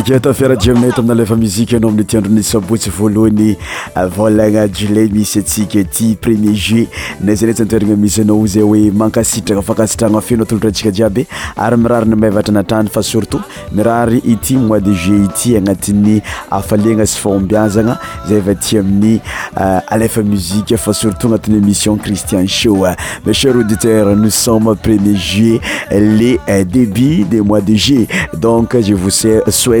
keat fiarajiinay t ainy lefa mzik ana aiy tandronsaosy loany ah, lna le misy atska ty remier jtznaiyaa oemamois yfaasanatymission ristianmser aditeur nossm remier ebt moisee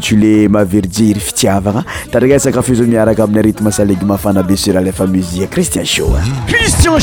tulé maverdiry fitiavana tariasaka fa za miaraka amin'ny ritme salegy mafana be sur alefa musike christian showcristianinsh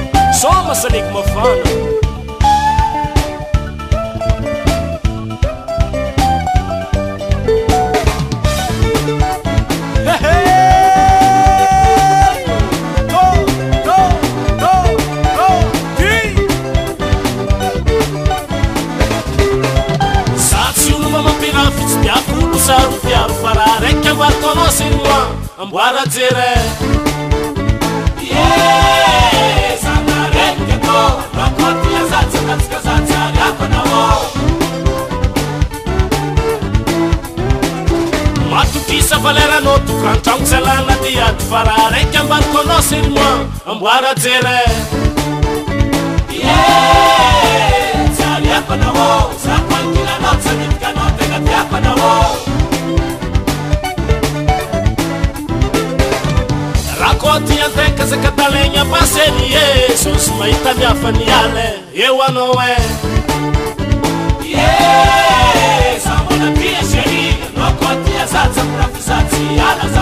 ômasaleko mafana za tsy onoma mampina fitsy miakoko zaro piaro fa raha raiky avarytonaseny moa amboara jera matokisa valelanao tokrantraosalana ty ato fa raha raiky ambanako ana selma amboarajer aaaakaiakaenaaa acotiatekazakatalenya paseny yesus maitadiafani ale euanoe esabonapia seri nakotazasafrafisai alaza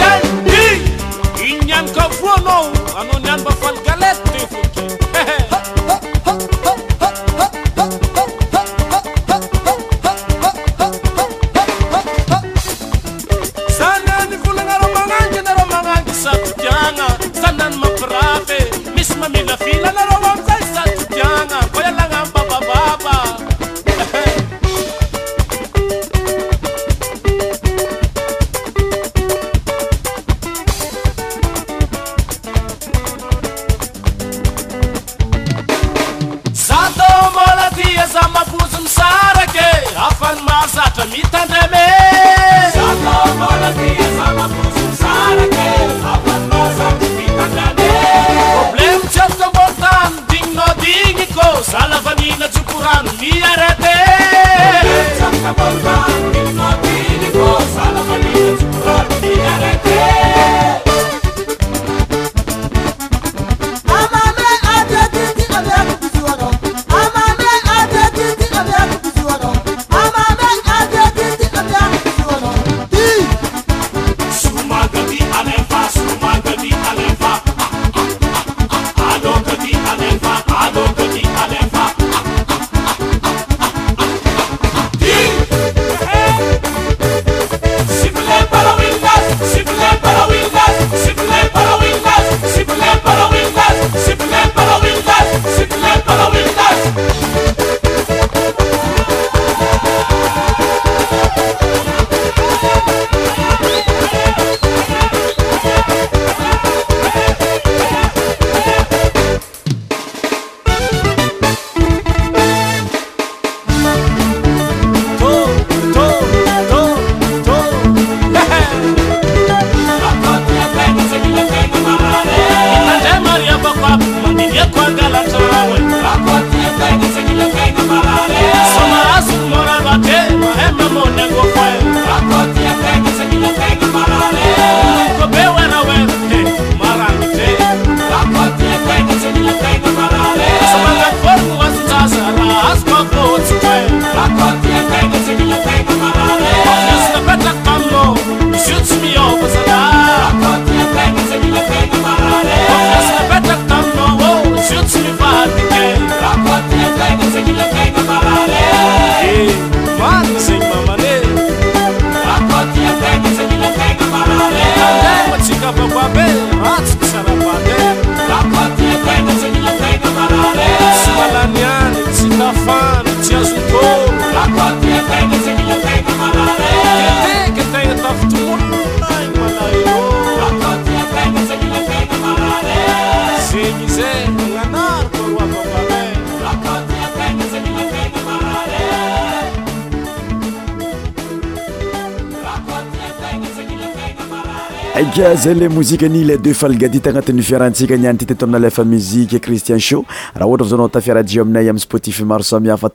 za le mozike le deux falgatit anati'yfiarahatsika nianty ttalefa muzike cristian sho raha ohtr zana tafiarai aminay amisportifi marosamiafa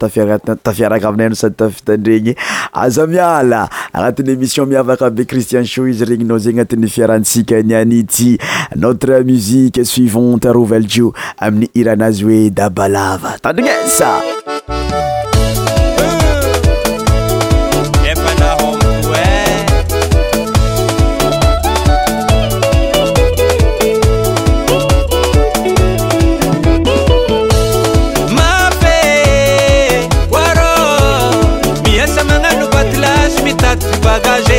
tafiaraka ainay sady tafitandreny azamiaa agnat'yémissionmiavakabe ristian izy regn zy ntyfiarahasikanianty notre musiqe suivanterovtio amin'ny iranazy oe dabalava tandrinesa Paga a gente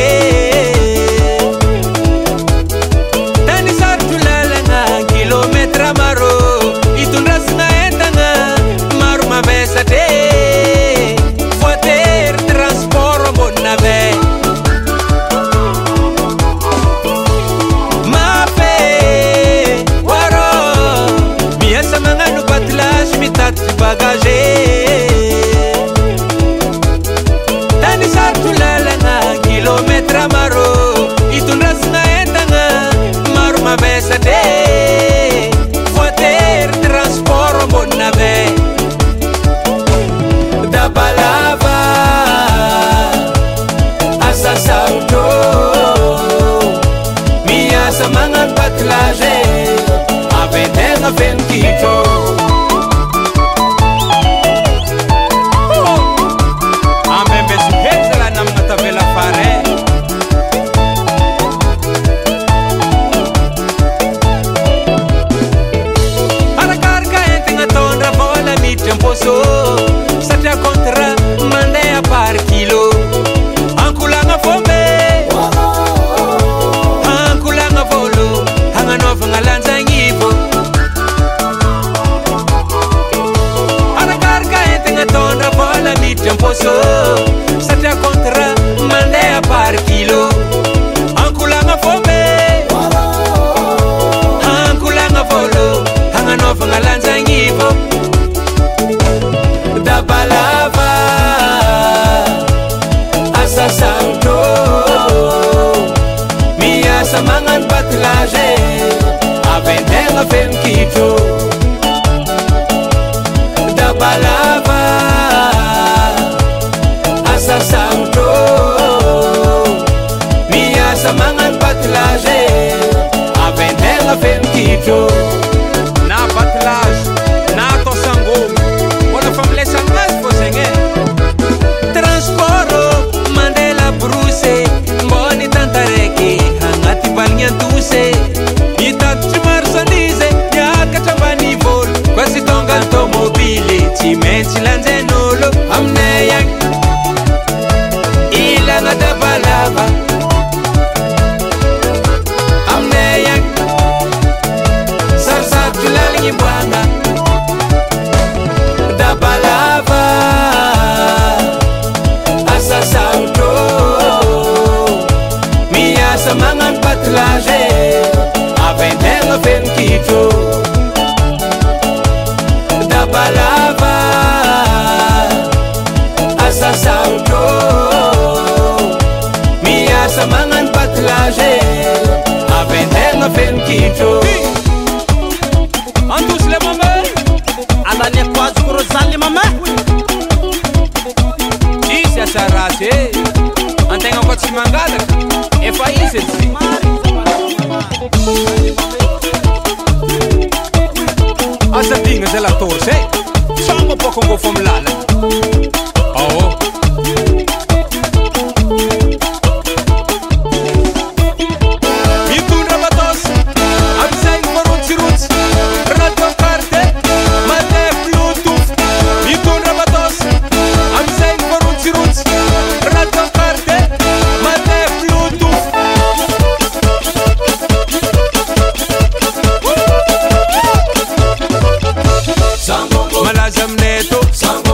to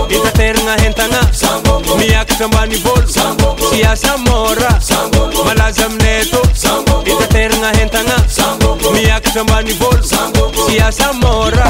itaterana hntna mikjambanvôlo syasa môra malaza aminato itaterana entanaiakajambanivôlo syasa môra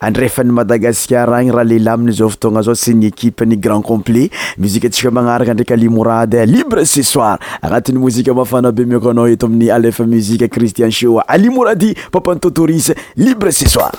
andrefany madagaskar agny raha lelaminy zao fotoagna zao sy gny ekipe ny grand complet muzike ntsika magnaraka ndraiky alimorady libre cesoir agnatin'ny mozika mafanabe miako anao eto amin'ny alefa muzike kristian chioa alimoradi papantotorise libre sesoir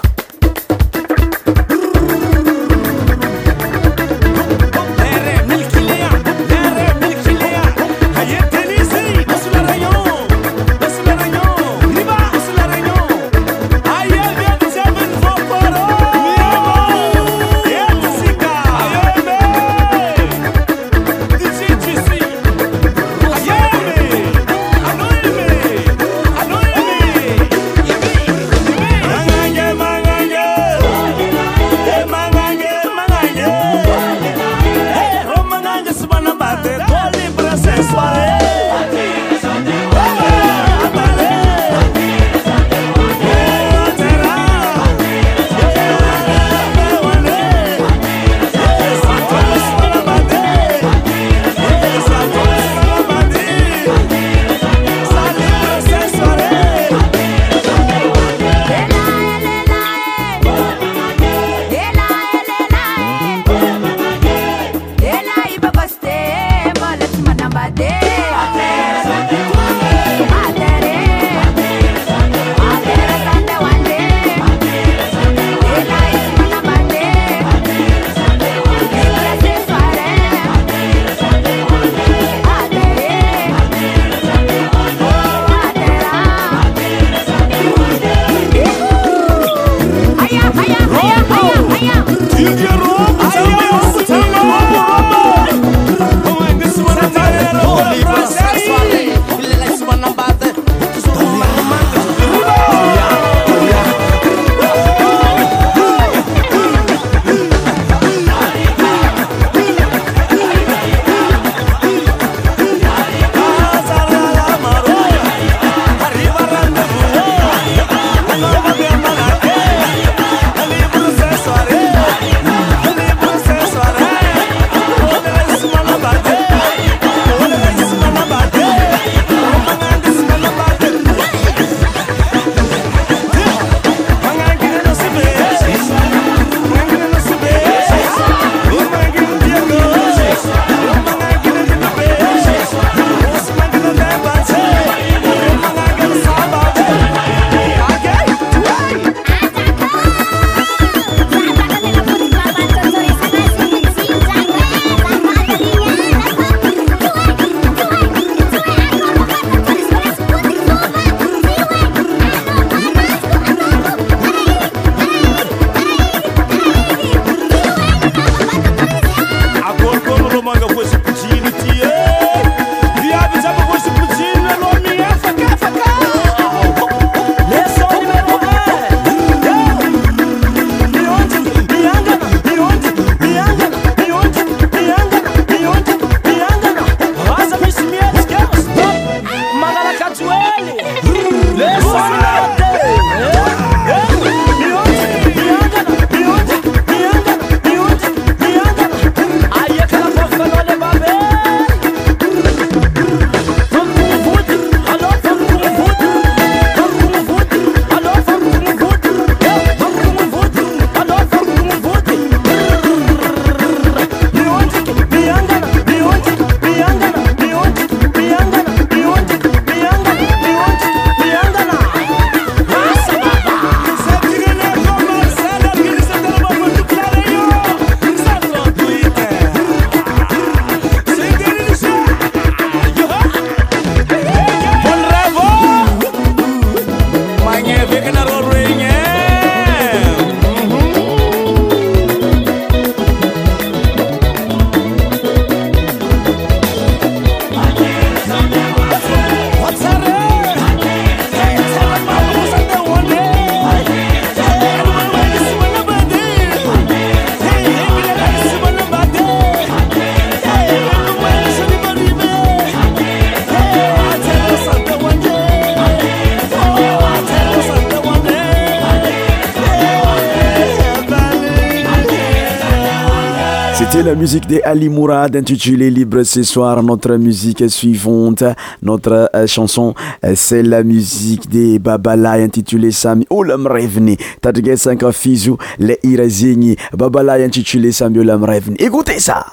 C'est la musique des Ali Mourad intitulée Libre ce soir. Notre musique suivante, notre euh, chanson, euh, c'est la musique des Babalay intitulée Sami Olam Reveni. Tadge 5 Fizu, les Irazini, Babalay intitulé Sami Olam Reveni. Écoutez ça!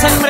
세상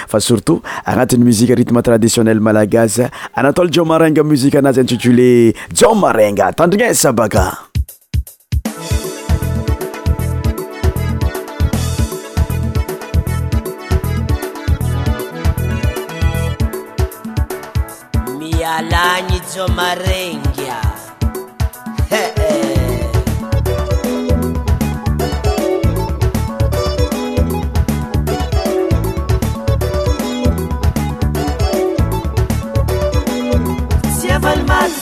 fa surtout agnatiny muzike rythme traditionnel malagaz anatole jomaranga muzike anazy intitulé jomaranga tandrignesa baka mialagny jomarenga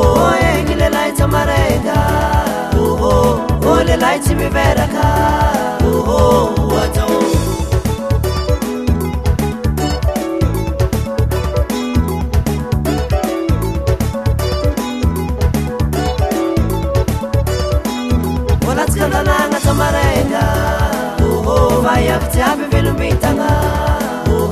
oeky lelaitsamarega hô olelaitsy miveraka hô atzao vôlatsykadanagna tsamarega hô vaiavatiabyvelombitana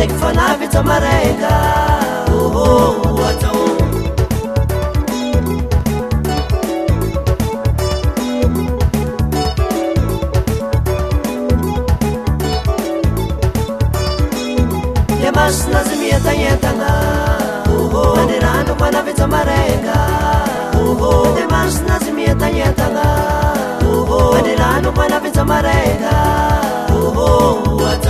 zaiky fanavitsa maraika oho atao le masonazy mietagnetagna nanirano fanavitsa maraika le masonazy mietagnetagna nanirano fanavitsa oh, what atao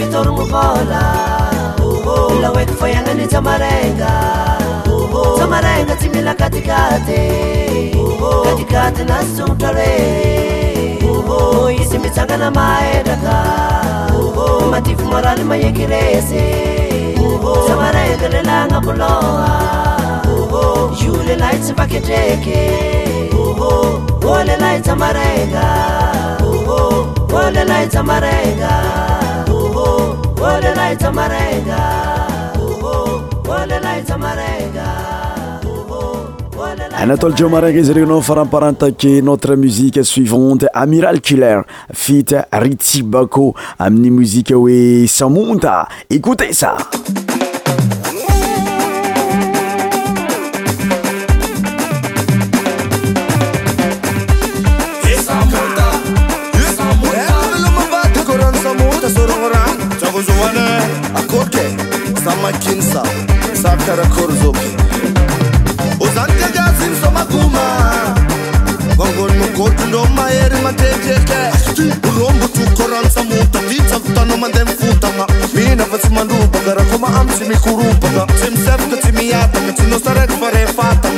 royansre timia katikatktsuismisangana mdrakamto marali maekeretsrlelangaklohaulelaitsivaketk lelatsarelatsare anatol jaomareg zreno fara parantake notra musique suivante amiral kuler fit ritibako amni musiqa oe samonta écoute ça sakarakorzokeozankagasimi somagoma bangol mogotodo mahery matetete olomboto koransamota mitsakotano mandemy fotaka mina fatsy mandobakarakoma am tsy mikorobaka si mi sepka tsy miataka tsy nosareky farefataka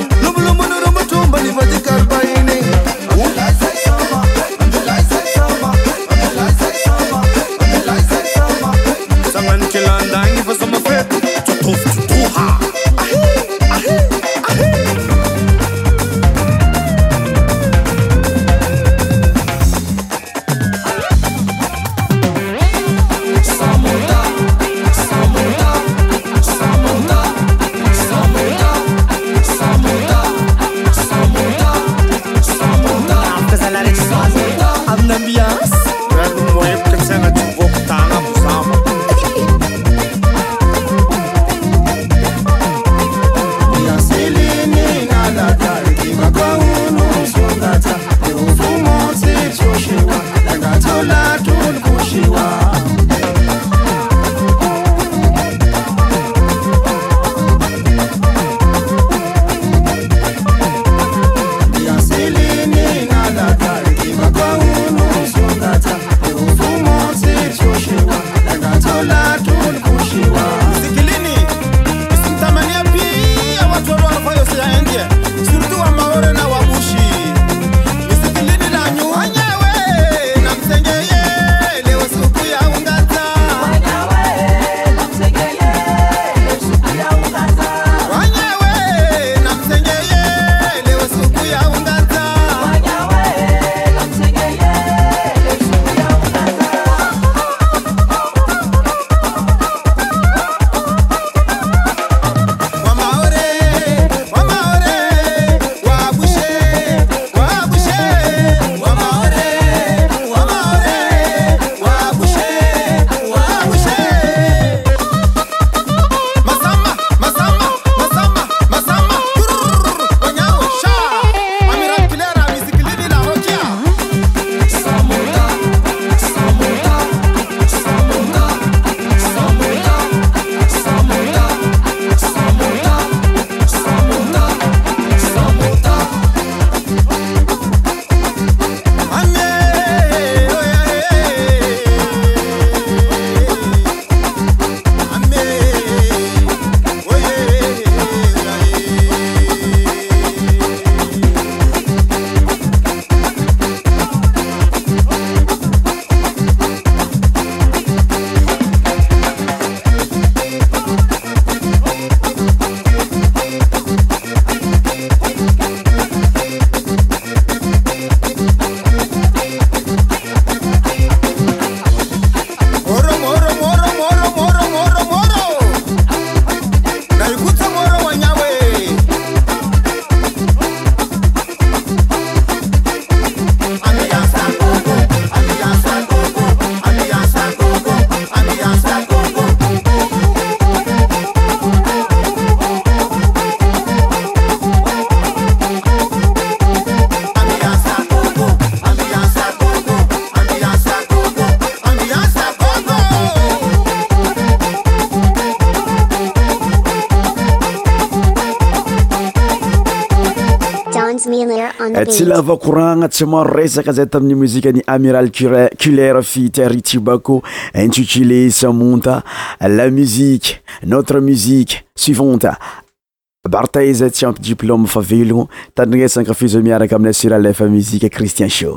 avao kouragna tsy maro resaka zay tamin'ny muzika ny amiral kuculer fityaritibako intutile samonta la muzike notre muzike suivanta barteyza tsy ampy diplome fa velogno tandinesaka fisa miaraka aminay suralefa muzika cristien sho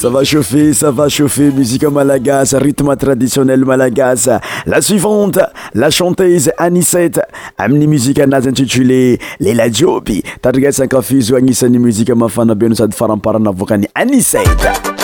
sava chauffe sava chauffer muzika malagasa rythme traditionnel malagasa la suivante la chantese anicette amin'ny muzike anazy intitulé lela jioby tadrigasankafuz agnisan'ny muzika mafana benao sady faramparanavoakany anicete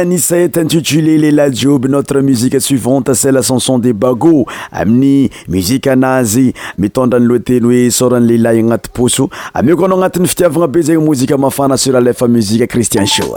anisete intitulé lelah joub notre musique suivante selt l chanson de bago amin'ny muziqe anazy mitondrany loa teny hoe soran' lehilah i agnaty poso ameo ko anao agnatin'ny fitiavagna be zeygny mozika mafana suralefa muzique christian sha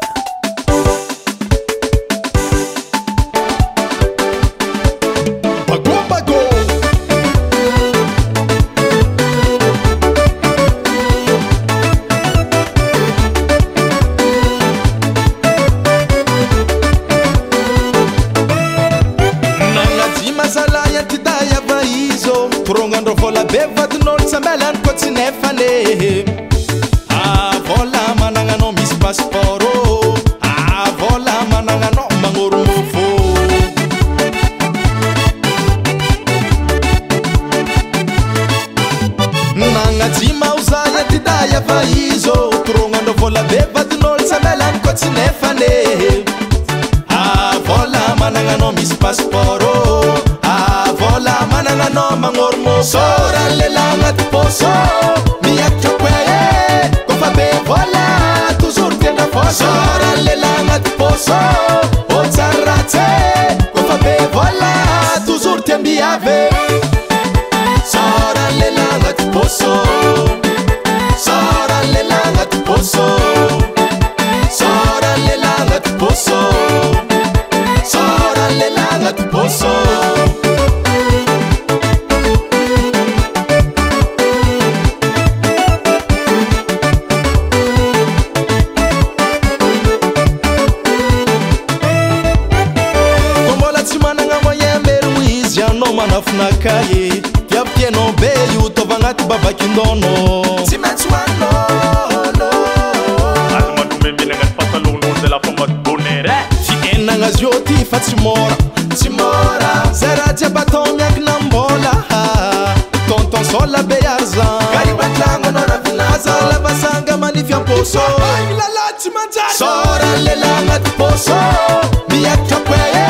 otfamzerajiabatomiak nambola tontonsolabearzanlabasangamanifia posooalelaa poso miakoeaeia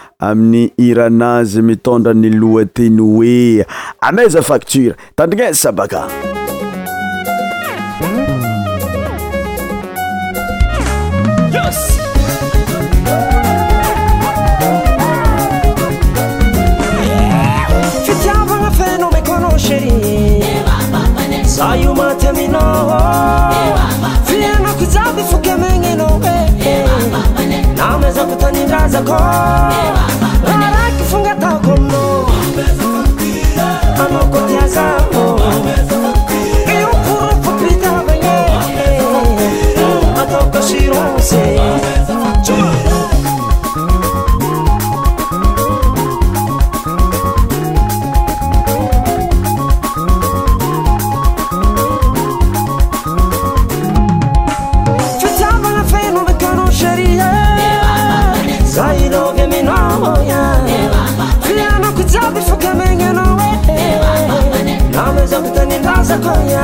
amin'ny iranazy mitondra ny loa tenoea ameiza facture tandrigna e, sabaka 不你 جزك Yeah.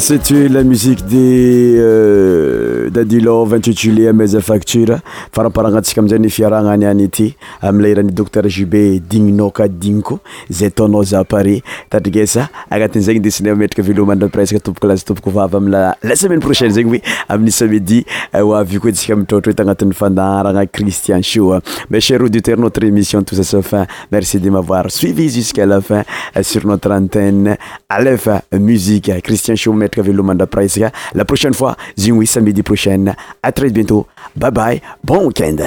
sety hoe la musique de euh, da dilo vigt huit juillet maiza facture faraparagna antsika amizay ni fiaragna any any ity amle irani docteur jube digninao ka digniko zay ataonao za pare tadrigesa agnatin'izegny desinay metraka velomandra presque tompoko lazy tompoko vavy amila la semaine prochaine zegny hoe amin'ny samedi ho euh, avy koa antsika mitrôtra hoe tagnatin'ny fandaragna Christian Show hein. mes chers auditeurs notre émission touche à sa fin merci de m'avoir suivi jusqu'à la fin euh, sur notre antenne Aleph euh, Musique Christian Show metraka velomandra presque la prochaine fois zegny hoe samedi prochaine à très bientôt bye bye bon week-end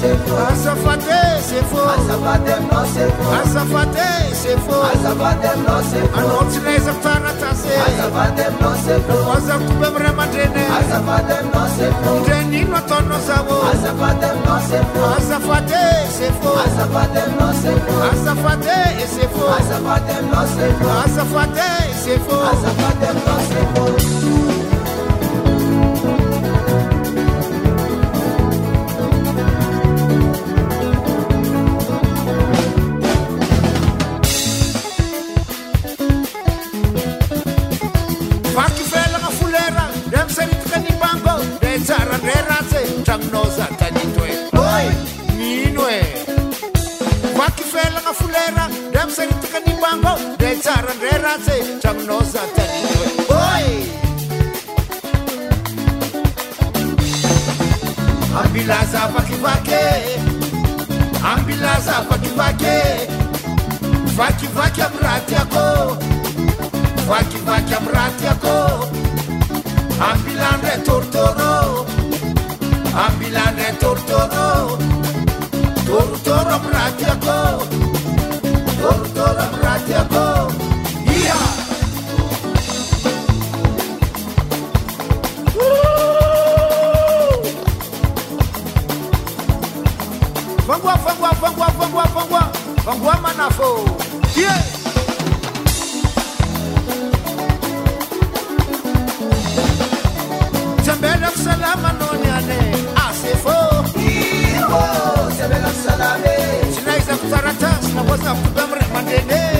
c'est faux. Azafate, c'est faux. Azafate, non, c'est faux. Azafate, c'est faux. Azafate, non, c'est faux. Anotineza taratase. Azafate, non, c'est faux. Waza kube mrema dene. Azafate, non, c'est faux. Ndeni no tono zabo. Azafate, non, c'est faux. Azafate, c'est faux. Azafate, non, c'est faux. Azafate, c'est faux. Azafate, c'est faux. Azafate, c'est faux. Azafate, c'est faux. vake vake vake brat yako vake vake brat yako ambilande tortoro ambilande tortoro tortoro brat yako tortoro brat yako Vamos lá, vamos Pangua, Pangua, Pangua, manafo yeah tembela salama nonyane asifo iyo tembela salame sinaiza kutarata sinakosa kutamre mandene